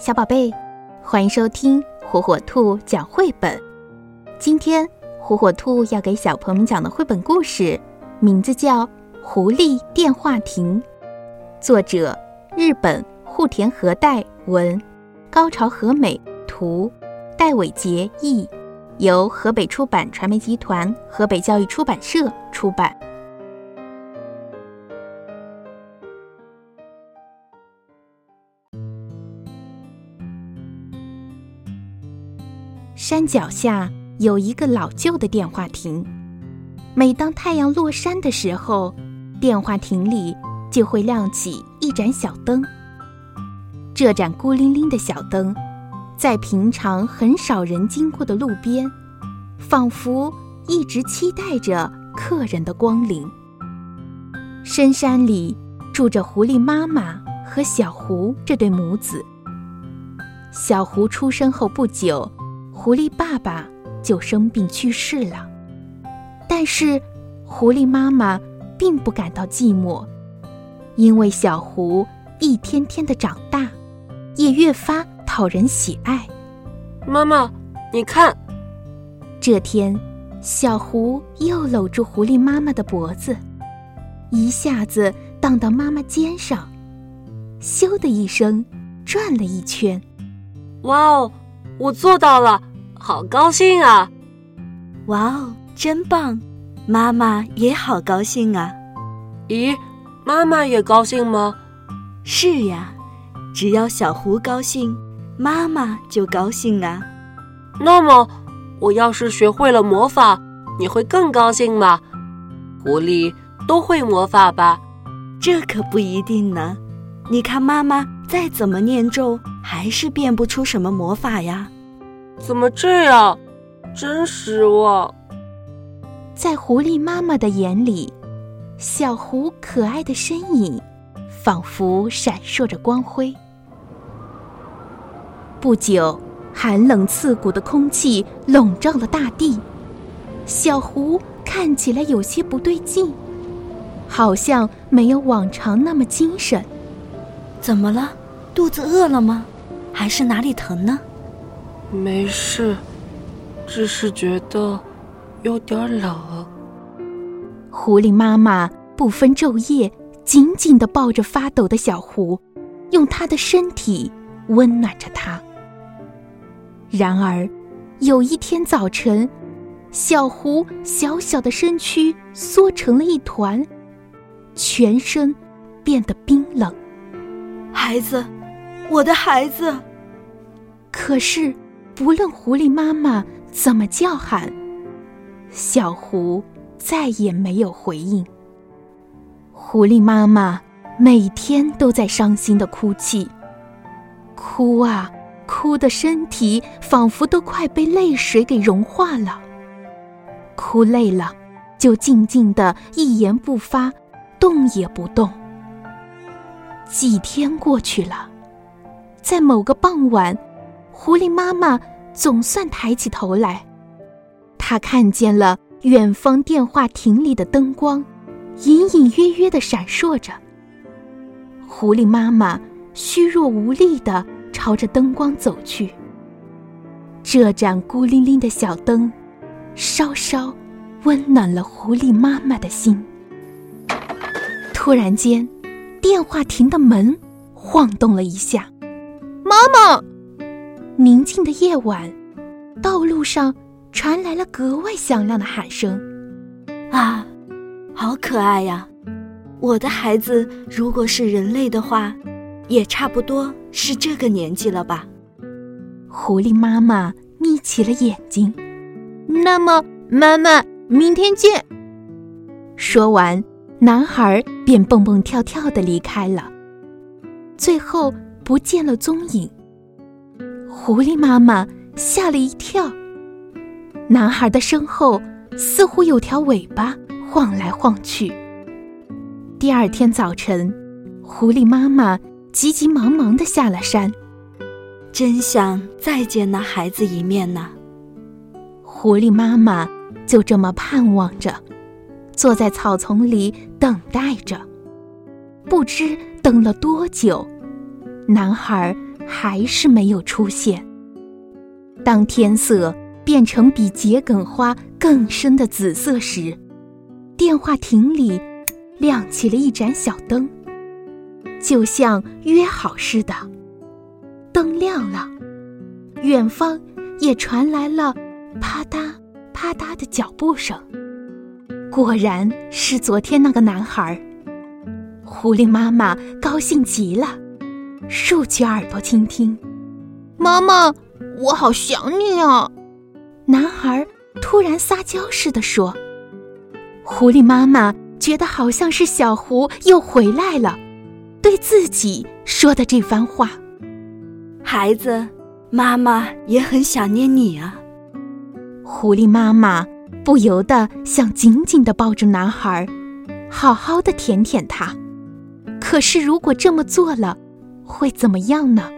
小宝贝，欢迎收听火火兔讲绘本。今天火火兔要给小朋友们讲的绘本故事，名字叫《狐狸电话亭》，作者日本户田和代文，高潮和美图，戴伟杰译，由河北出版传媒集团、河北教育出版社出版。山脚下有一个老旧的电话亭，每当太阳落山的时候，电话亭里就会亮起一盏小灯。这盏孤零零的小灯，在平常很少人经过的路边，仿佛一直期待着客人的光临。深山里住着狐狸妈妈和小狐这对母子。小狐出生后不久。狐狸爸爸就生病去世了，但是狐狸妈妈并不感到寂寞，因为小狐一天天的长大，也越发讨人喜爱。妈妈，你看，这天，小狐又搂住狐狸妈妈的脖子，一下子荡到妈妈肩上，咻的一声转了一圈。哇哦，我做到了！好高兴啊！哇哦，真棒！妈妈也好高兴啊！咦，妈妈也高兴吗？是呀，只要小狐高兴，妈妈就高兴啊。那么，我要是学会了魔法，你会更高兴吗？狐狸都会魔法吧？这可不一定呢。你看，妈妈再怎么念咒，还是变不出什么魔法呀。怎么这样？真失望。在狐狸妈妈的眼里，小狐可爱的身影仿佛闪烁着光辉。不久，寒冷刺骨的空气笼罩了大地，小狐看起来有些不对劲，好像没有往常那么精神。怎么了？肚子饿了吗？还是哪里疼呢？没事，只是觉得有点冷。狐狸妈妈不分昼夜，紧紧地抱着发抖的小狐，用它的身体温暖着它。然而，有一天早晨，小狐小小的身躯缩成了一团，全身变得冰冷。孩子，我的孩子。可是。不论狐狸妈妈怎么叫喊，小狐再也没有回应。狐狸妈妈每天都在伤心的哭泣，哭啊哭的身体仿佛都快被泪水给融化了。哭累了，就静静的一言不发，动也不动。几天过去了，在某个傍晚。狐狸妈妈总算抬起头来，她看见了远方电话亭里的灯光，隐隐约约的闪烁着。狐狸妈妈虚弱无力的朝着灯光走去。这盏孤零零的小灯，稍稍温暖了狐狸妈妈的心。突然间，电话亭的门晃动了一下，妈妈。宁静的夜晚，道路上传来了格外响亮的喊声：“啊，好可爱呀！我的孩子，如果是人类的话，也差不多是这个年纪了吧？”狐狸妈妈眯起了眼睛。那么，妈妈，明天见。说完，男孩便蹦蹦跳跳的离开了，最后不见了踪影。狐狸妈妈吓了一跳，男孩的身后似乎有条尾巴晃来晃去。第二天早晨，狐狸妈妈急急忙忙的下了山，真想再见那孩子一面呢。狐狸妈妈就这么盼望着，坐在草丛里等待着。不知等了多久，男孩。还是没有出现。当天色变成比桔梗花更深的紫色时，电话亭里亮起了一盏小灯，就像约好似的。灯亮了，远方也传来了啪嗒啪嗒的脚步声。果然是昨天那个男孩。狐狸妈妈高兴极了，竖起耳朵倾听。妈妈，我好想你啊！男孩突然撒娇似的说。狐狸妈妈觉得好像是小狐又回来了，对自己说的这番话。孩子，妈妈也很想念你啊。狐狸妈妈不由得想紧紧地抱住男孩，好好的舔舔他。可是，如果这么做了，会怎么样呢？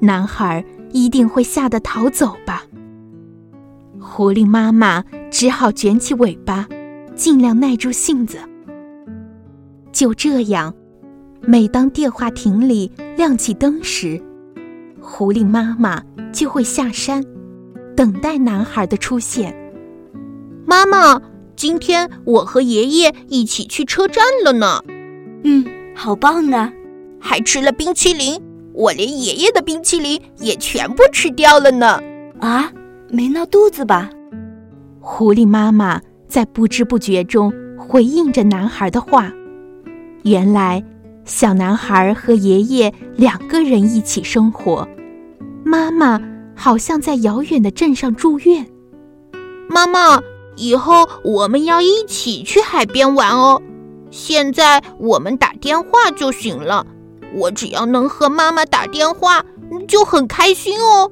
男孩一定会吓得逃走吧。狐狸妈妈只好卷起尾巴，尽量耐住性子。就这样，每当电话亭里亮起灯时，狐狸妈妈就会下山，等待男孩的出现。妈妈，今天我和爷爷一起去车站了呢。嗯，好棒啊！还吃了冰淇淋，我连爷爷的冰淇淋也全部吃掉了呢。啊，没闹肚子吧？狐狸妈妈在不知不觉中回应着男孩的话。原来，小男孩和爷爷两个人一起生活，妈妈好像在遥远的镇上住院。妈妈，以后我们要一起去海边玩哦。现在我们打电话就行了，我只要能和妈妈打电话，就很开心哦。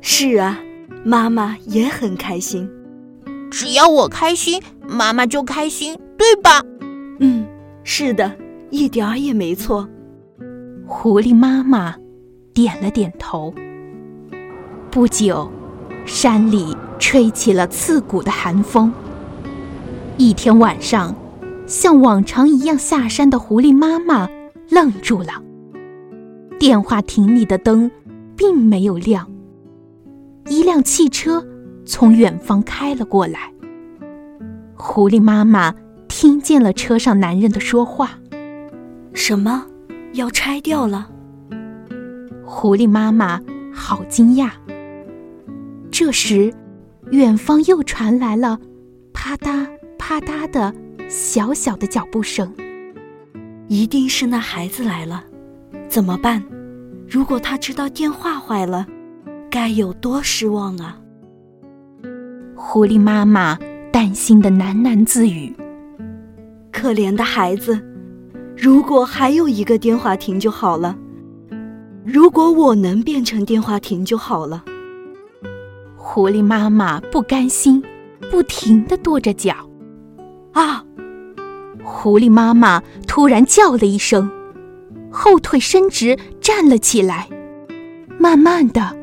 是啊，妈妈也很开心。只要我开心，妈妈就开心，对吧？嗯，是的，一点儿也没错。狐狸妈妈点了点头。不久，山里吹起了刺骨的寒风。一天晚上。像往常一样下山的狐狸妈妈愣住了。电话亭里的灯并没有亮。一辆汽车从远方开了过来。狐狸妈妈听见了车上男人的说话：“什么？要拆掉了？”狐狸妈妈好惊讶。这时，远方又传来了啪嗒啪嗒的。小小的脚步声，一定是那孩子来了，怎么办？如果他知道电话坏了，该有多失望啊！狐狸妈妈担心的喃喃自语：“可怜的孩子，如果还有一个电话亭就好了。如果我能变成电话亭就好了。”狐狸妈妈不甘心，不停的跺着脚，啊！狐狸妈妈突然叫了一声，后腿伸直，站了起来。慢慢的，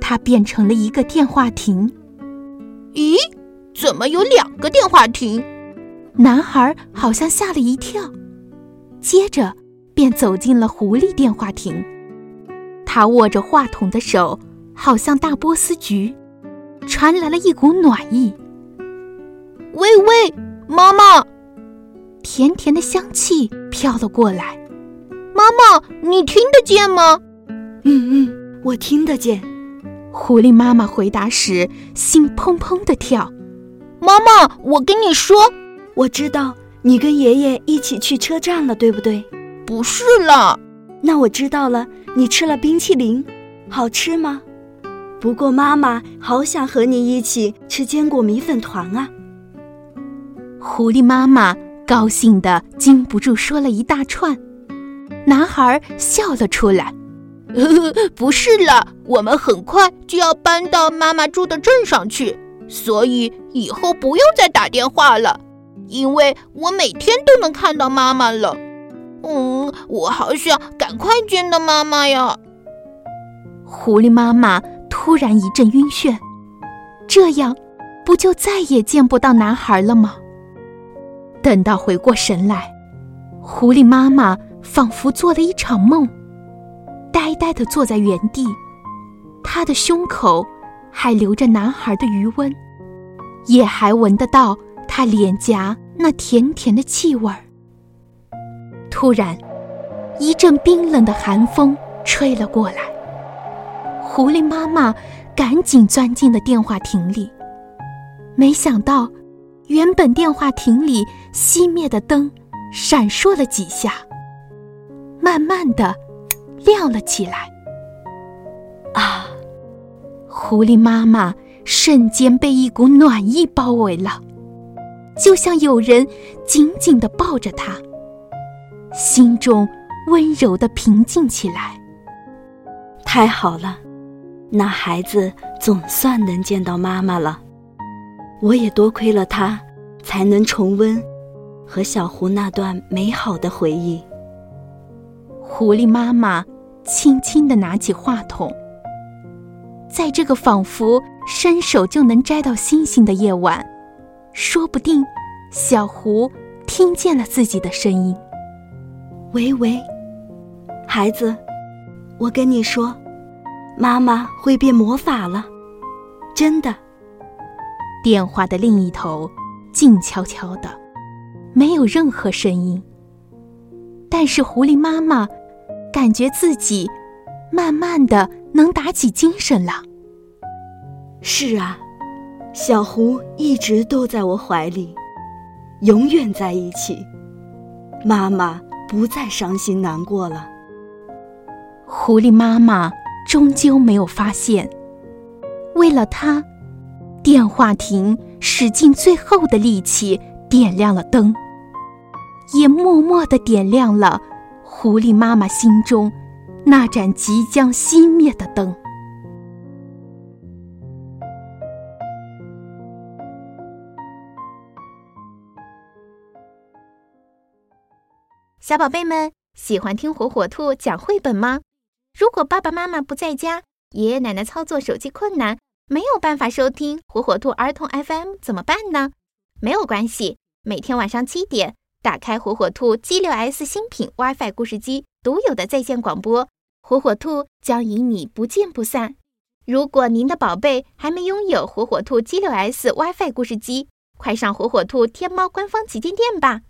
它变成了一个电话亭。咦，怎么有两个电话亭？男孩好像吓了一跳，接着便走进了狐狸电话亭。他握着话筒的手好像大波斯菊，传来了一股暖意。喂喂，妈妈。甜甜的香气飘了过来，妈妈，你听得见吗？嗯嗯，我听得见。狐狸妈妈回答时，心砰砰的跳。妈妈，我跟你说，我知道你跟爷爷一起去车站了，对不对？不是啦。那我知道了，你吃了冰淇淋，好吃吗？不过妈妈好想和你一起吃坚果米粉团啊。狐狸妈妈。高兴的禁不住说了一大串，男孩笑了出来。呵 呵不是了，我们很快就要搬到妈妈住的镇上去，所以以后不用再打电话了，因为我每天都能看到妈妈了。嗯，我好想赶快见到妈妈呀！狐狸妈妈突然一阵晕眩，这样不就再也见不到男孩了吗？等到回过神来，狐狸妈妈仿佛做了一场梦，呆呆的坐在原地，她的胸口还留着男孩的余温，也还闻得到他脸颊那甜甜的气味儿。突然，一阵冰冷的寒风吹了过来，狐狸妈妈赶紧钻进了电话亭里，没想到，原本电话亭里熄灭的灯闪烁了几下，慢慢的。亮了起来。啊！狐狸妈妈瞬间被一股暖意包围了，就像有人紧紧的抱着她，心中温柔的平静起来。太好了，那孩子总算能见到妈妈了。我也多亏了他，才能重温和小狐那段美好的回忆。狐狸妈妈轻轻地拿起话筒，在这个仿佛伸手就能摘到星星的夜晚，说不定小狐听见了自己的声音。喂喂，孩子，我跟你说，妈妈会变魔法了，真的。电话的另一头静悄悄的，没有任何声音。但是狐狸妈妈。感觉自己慢慢的能打起精神了。是啊，小狐一直都在我怀里，永远在一起。妈妈不再伤心难过了。狐狸妈妈终究没有发现，为了它，电话亭使尽最后的力气点亮了灯，也默默的点亮了。狐狸妈妈心中那盏即将熄灭的灯。小宝贝们喜欢听火火兔讲绘本吗？如果爸爸妈妈不在家，爷爷奶奶操作手机困难，没有办法收听火火兔儿童 FM 怎么办呢？没有关系，每天晚上七点。打开火火兔 G 六 S 新品 WiFi 故事机独有的在线广播，火火兔将与你不见不散。如果您的宝贝还没拥有火火兔 G 六 S WiFi 故事机，快上火火兔天猫官方旗舰店吧！